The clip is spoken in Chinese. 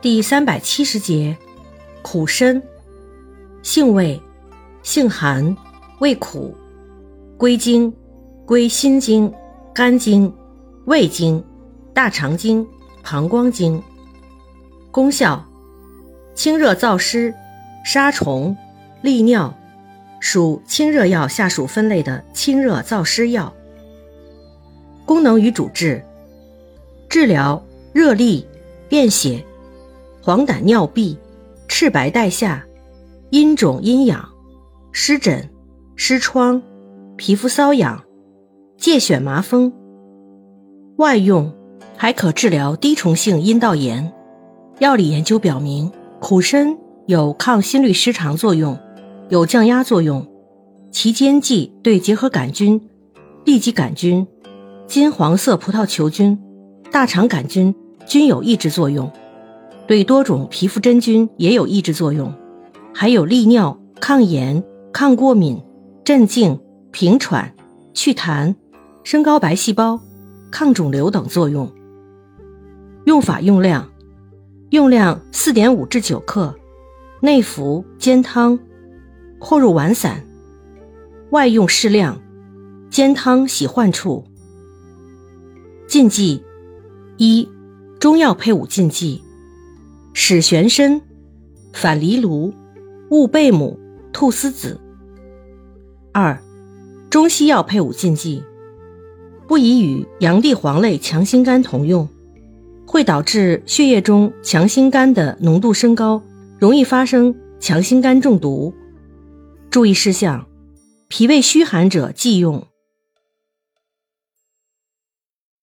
第三百七十节，苦参，性味，性寒，味苦，归经，归心经、肝经、胃经、大肠经、膀胱经。功效，清热燥湿，杀虫，利尿，属清热药下属分类的清热燥湿药。功能与主治，治疗热痢、便血。黄疸、尿闭、赤白带下、阴肿阴痒、湿疹、湿疮、皮肤瘙痒、疥癣麻风。外用还可治疗滴虫性阴道炎。药理研究表明，苦参有抗心律失常作用，有降压作用。其煎剂对结核杆菌、痢疾杆菌、金黄色葡萄球菌、大肠杆菌均有抑制作用。对多种皮肤真菌也有抑制作用，还有利尿、抗炎、抗过敏、镇静、平喘、祛痰、升高白细胞、抗肿瘤等作用。用法用量：用量四点五至九克，内服煎汤，或入丸散；外用适量，煎汤洗患处。禁忌：一、中药配伍禁忌。止玄参、反藜芦、勿贝母、菟丝子。二、中西药配伍禁忌：不宜与洋地黄类强心苷同用，会导致血液中强心苷的浓度升高，容易发生强心苷中毒。注意事项：脾胃虚寒者忌用。